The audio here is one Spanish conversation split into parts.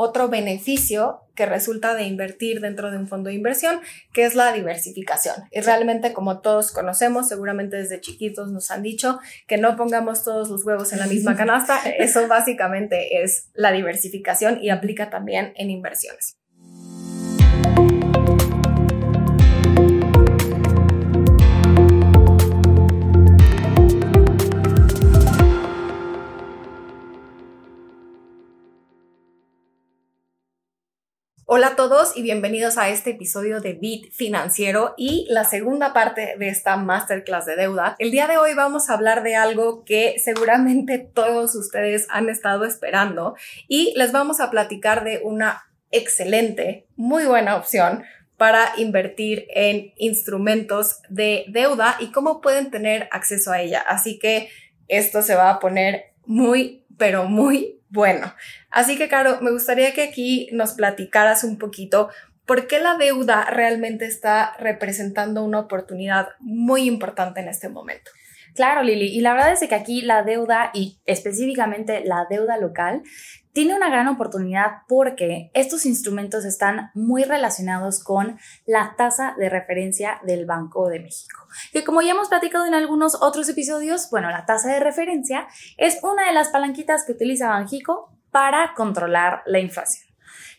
otro beneficio que resulta de invertir dentro de un fondo de inversión, que es la diversificación. Y realmente, como todos conocemos, seguramente desde chiquitos nos han dicho que no pongamos todos los huevos en la misma canasta. Eso básicamente es la diversificación y aplica también en inversiones. Hola a todos y bienvenidos a este episodio de Bit Financiero y la segunda parte de esta masterclass de deuda. El día de hoy vamos a hablar de algo que seguramente todos ustedes han estado esperando y les vamos a platicar de una excelente, muy buena opción para invertir en instrumentos de deuda y cómo pueden tener acceso a ella. Así que esto se va a poner muy, pero muy bueno, así que, Caro, me gustaría que aquí nos platicaras un poquito por qué la deuda realmente está representando una oportunidad muy importante en este momento. Claro, Lili, y la verdad es que aquí la deuda y específicamente la deuda local tiene una gran oportunidad porque estos instrumentos están muy relacionados con la tasa de referencia del Banco de México. Que como ya hemos platicado en algunos otros episodios, bueno, la tasa de referencia es una de las palanquitas que utiliza Banjico para controlar la inflación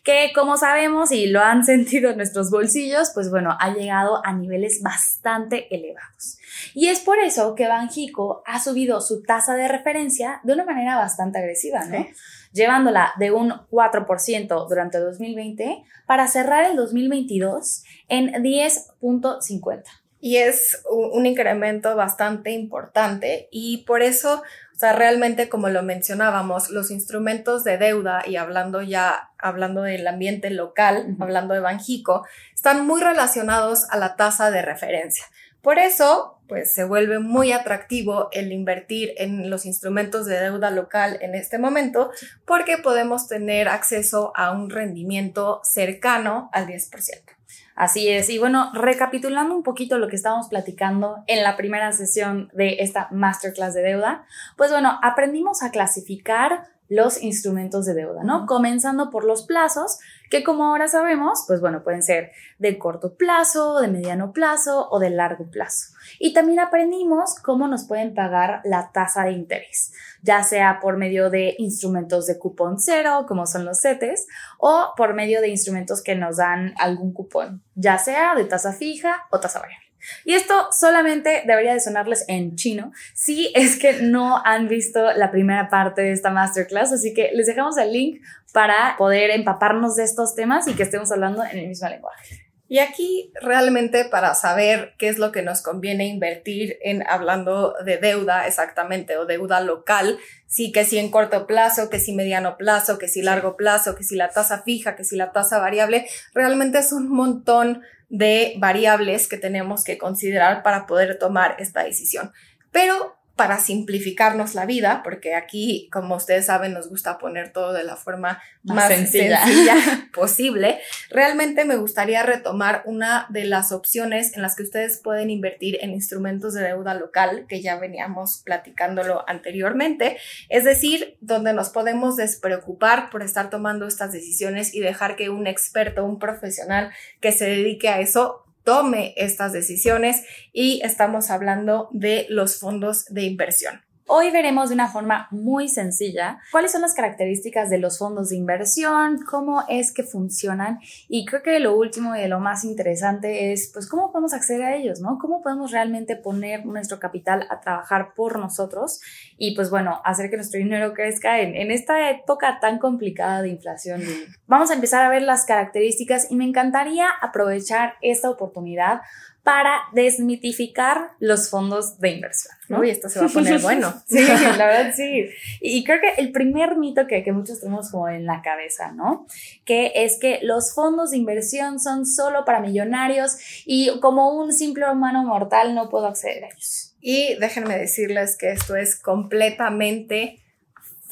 que como sabemos y lo han sentido en nuestros bolsillos, pues bueno, ha llegado a niveles bastante elevados. Y es por eso que Banjico ha subido su tasa de referencia de una manera bastante agresiva, ¿no? Llevándola de un 4% durante 2020 para cerrar el 2022 en 10.50. Y es un incremento bastante importante y por eso, o sea, realmente como lo mencionábamos, los instrumentos de deuda y hablando ya, hablando del ambiente local, hablando de Banjico, están muy relacionados a la tasa de referencia. Por eso, pues se vuelve muy atractivo el invertir en los instrumentos de deuda local en este momento porque podemos tener acceso a un rendimiento cercano al 10%. Así es. Y bueno, recapitulando un poquito lo que estábamos platicando en la primera sesión de esta masterclass de deuda, pues bueno, aprendimos a clasificar los instrumentos de deuda, ¿no? Comenzando por los plazos, que como ahora sabemos, pues bueno, pueden ser de corto plazo, de mediano plazo o de largo plazo. Y también aprendimos cómo nos pueden pagar la tasa de interés, ya sea por medio de instrumentos de cupón cero, como son los CETES, o por medio de instrumentos que nos dan algún cupón, ya sea de tasa fija o tasa variable. Y esto solamente debería de sonarles en chino si es que no han visto la primera parte de esta masterclass, así que les dejamos el link para poder empaparnos de estos temas y que estemos hablando en el mismo lenguaje. Y aquí realmente para saber qué es lo que nos conviene invertir en hablando de deuda exactamente o deuda local, sí que si en corto plazo, que si mediano plazo, que si largo plazo, que si la tasa fija, que si la tasa variable, realmente es un montón de variables que tenemos que considerar para poder tomar esta decisión. Pero para simplificarnos la vida, porque aquí, como ustedes saben, nos gusta poner todo de la forma más, sencilla. posible, realmente me gustaría retomar una de las opciones en las que ustedes pueden invertir en instrumentos de deuda local, que ya veníamos platicándolo anteriormente, es decir, donde nos podemos despreocupar por estar tomando estas decisiones y dejar que un experto, un profesional que se dedique a eso, tome estas decisiones y estamos hablando de los fondos de inversión. Hoy veremos de una forma muy sencilla cuáles son las características de los fondos de inversión, cómo es que funcionan y creo que lo último y lo más interesante es pues cómo podemos acceder a ellos, ¿no? Cómo podemos realmente poner nuestro capital a trabajar por nosotros y pues bueno, hacer que nuestro dinero crezca en, en esta época tan complicada de inflación. Vamos a empezar a ver las características y me encantaría aprovechar esta oportunidad para desmitificar los fondos de inversión. Uy, esto se va a poner bueno. sí, la verdad sí. Y creo que el primer mito que, que muchos tenemos como en la cabeza, ¿no? Que es que los fondos de inversión son solo para millonarios y como un simple humano mortal no puedo acceder a ellos. Y déjenme decirles que esto es completamente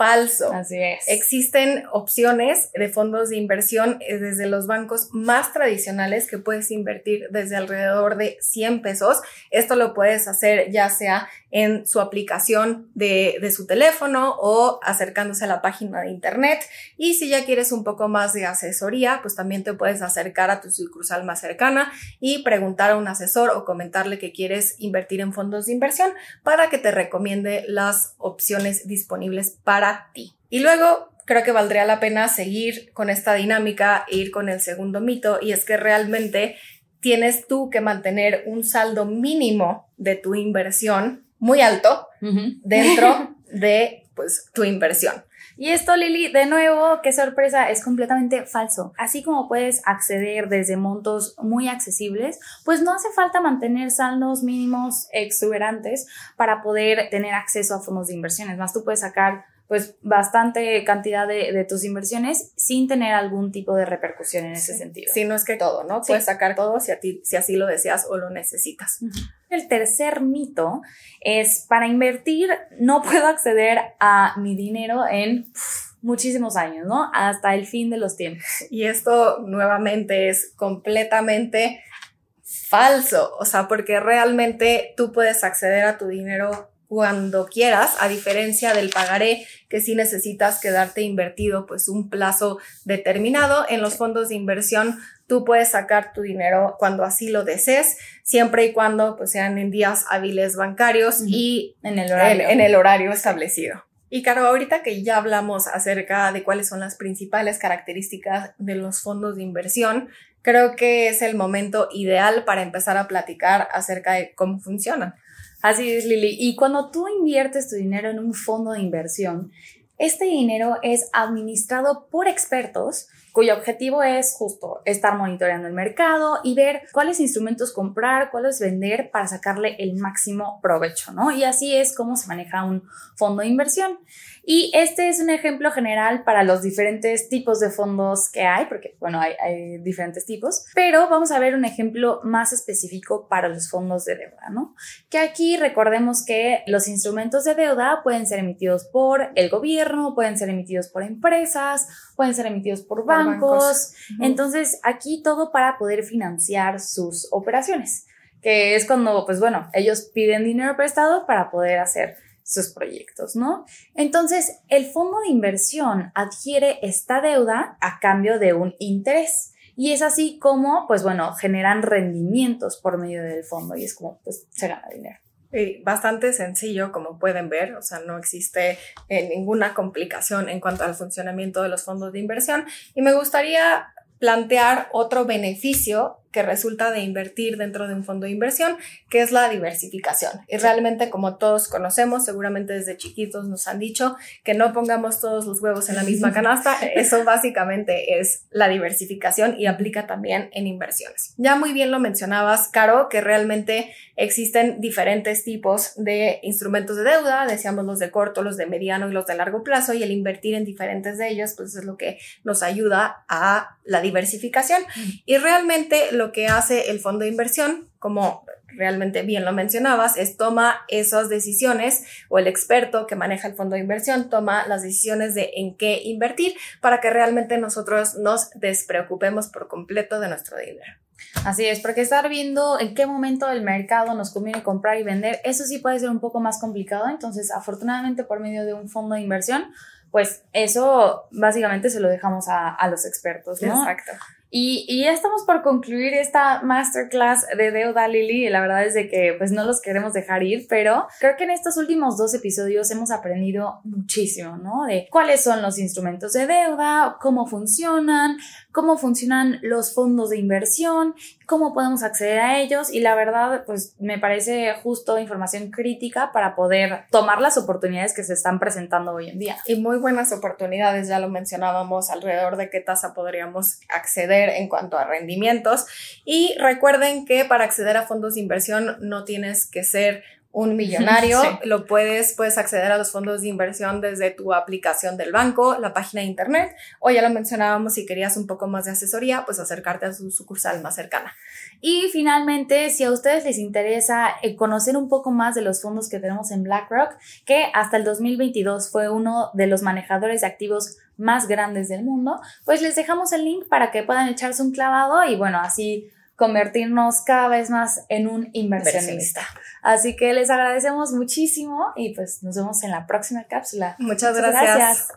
falso. Así es. Existen opciones de fondos de inversión eh, desde los bancos más tradicionales que puedes invertir desde alrededor de 100 pesos. Esto lo puedes hacer ya sea en su aplicación de, de su teléfono o acercándose a la página de internet. Y si ya quieres un poco más de asesoría, pues también te puedes acercar a tu sucursal más cercana y preguntar a un asesor o comentarle que quieres invertir en fondos de inversión para que te recomiende las opciones disponibles para ti. Y luego creo que valdría la pena seguir con esta dinámica e ir con el segundo mito y es que realmente tienes tú que mantener un saldo mínimo de tu inversión muy alto dentro de pues tu inversión. Y esto, Lili, de nuevo, qué sorpresa, es completamente falso. Así como puedes acceder desde montos muy accesibles, pues no hace falta mantener saldos mínimos exuberantes para poder tener acceso a fondos de inversiones. Más tú puedes sacar pues bastante cantidad de, tus inversiones sin tener algún tipo de repercusión en ese sentido. Si no es que todo, ¿no? Puedes sacar todo si, a ti, si así lo deseas o lo necesitas. El tercer mito es, para invertir no puedo acceder a mi dinero en muchísimos años, ¿no? Hasta el fin de los tiempos. Y esto nuevamente es completamente falso, o sea, porque realmente tú puedes acceder a tu dinero cuando quieras, a diferencia del pagaré que si necesitas quedarte invertido pues un plazo determinado. En los fondos de inversión tú puedes sacar tu dinero cuando así lo desees, siempre y cuando pues sean en días hábiles bancarios y en el horario, en, el horario establecido. Y claro, ahorita que ya hablamos acerca de cuáles son las principales características de los fondos de inversión, creo que es el momento ideal para empezar a platicar acerca de cómo funcionan. Así es, Lili. Y cuando tú inviertes tu dinero en un fondo de inversión, este dinero es administrado por expertos cuyo objetivo es justo estar monitoreando el mercado y ver cuáles instrumentos comprar, cuáles vender para sacarle el máximo provecho, ¿no? Y así es como se maneja un fondo de inversión. Y este es un ejemplo general para los diferentes tipos de fondos que hay, porque bueno, hay, diferentes tipos, pero vamos a ver un ejemplo más específico para los fondos de deuda, ¿no? Que aquí recordemos que los instrumentos de deuda pueden ser emitidos por el gobierno, pueden ser emitidos por empresas, pueden ser emitidos por bancos. Entonces, aquí todo para poder financiar sus operaciones, que es cuando, pues bueno, ellos piden dinero prestado para poder hacer sus proyectos, ¿no? Entonces, el fondo de inversión adquiere esta deuda a cambio de un interés. Y es así como, pues bueno, generan rendimientos por medio del fondo y es como, pues, se gana dinero. Bastante sencillo, como pueden ver, o sea, no existe eh, ninguna complicación en cuanto al funcionamiento de los fondos de inversión. Y me gustaría plantear otro beneficio que resulta de invertir dentro de un fondo de inversión, que es la diversificación. Y realmente, como todos conocemos, seguramente desde chiquitos nos han dicho que no pongamos todos los huevos en la misma canasta. Eso básicamente es la diversificación y aplica también en inversiones. Ya muy bien lo mencionabas, Caro, que realmente existen diferentes tipos de instrumentos de deuda, decíamos los de corto, los de mediano y los de largo plazo, y el invertir en diferentes de ellos, pues es lo que nos ayuda a la diversificación. Y realmente lo que hace el fondo de inversión, como realmente bien lo mencionabas, es toma esas decisiones o el experto que maneja el fondo de inversión toma las decisiones de en qué invertir para que realmente nosotros nos despreocupemos por completo de nuestro dinero. Así es, porque estar viendo en qué momento del mercado nos conviene comprar y vender, eso sí puede ser un poco más complicado. Entonces, afortunadamente, por medio de un fondo de inversión, pues eso básicamente se lo dejamos a, a los expertos, ¿no? Exacto. Y, ya estamos por concluir esta masterclass de deuda, Lili, y la verdad es de que pues no los queremos dejar ir, pero creo que en estos últimos dos episodios hemos aprendido muchísimo, ¿no? De cuáles son los instrumentos de deuda, cómo funcionan, cómo funcionan los fondos de inversión, cómo podemos acceder a ellos y la verdad pues me parece justo información crítica para poder tomar las oportunidades que se están presentando hoy en día. Y muy buenas oportunidades, ya lo mencionábamos, alrededor de qué tasa podríamos acceder en cuanto a rendimientos. Y recuerden que para acceder a fondos de inversión no tienes que ser un millonario. Lo puedes, puedes acceder a los fondos de inversión desde tu aplicación del banco, la página de internet, o ya lo mencionábamos, si querías un poco más de asesoría, pues acercarte a su sucursal más cercana. Y finalmente, si a ustedes les interesa conocer un poco más de los fondos que tenemos en BlackRock, que hasta el 2022 fue uno de los manejadores de activos más grandes del mundo, pues les dejamos el link para que puedan echarse un clavado y bueno, así convertirnos cada vez más en un inversionista. Así que les agradecemos muchísimo y pues nos vemos en la próxima cápsula. Muchas, gracias.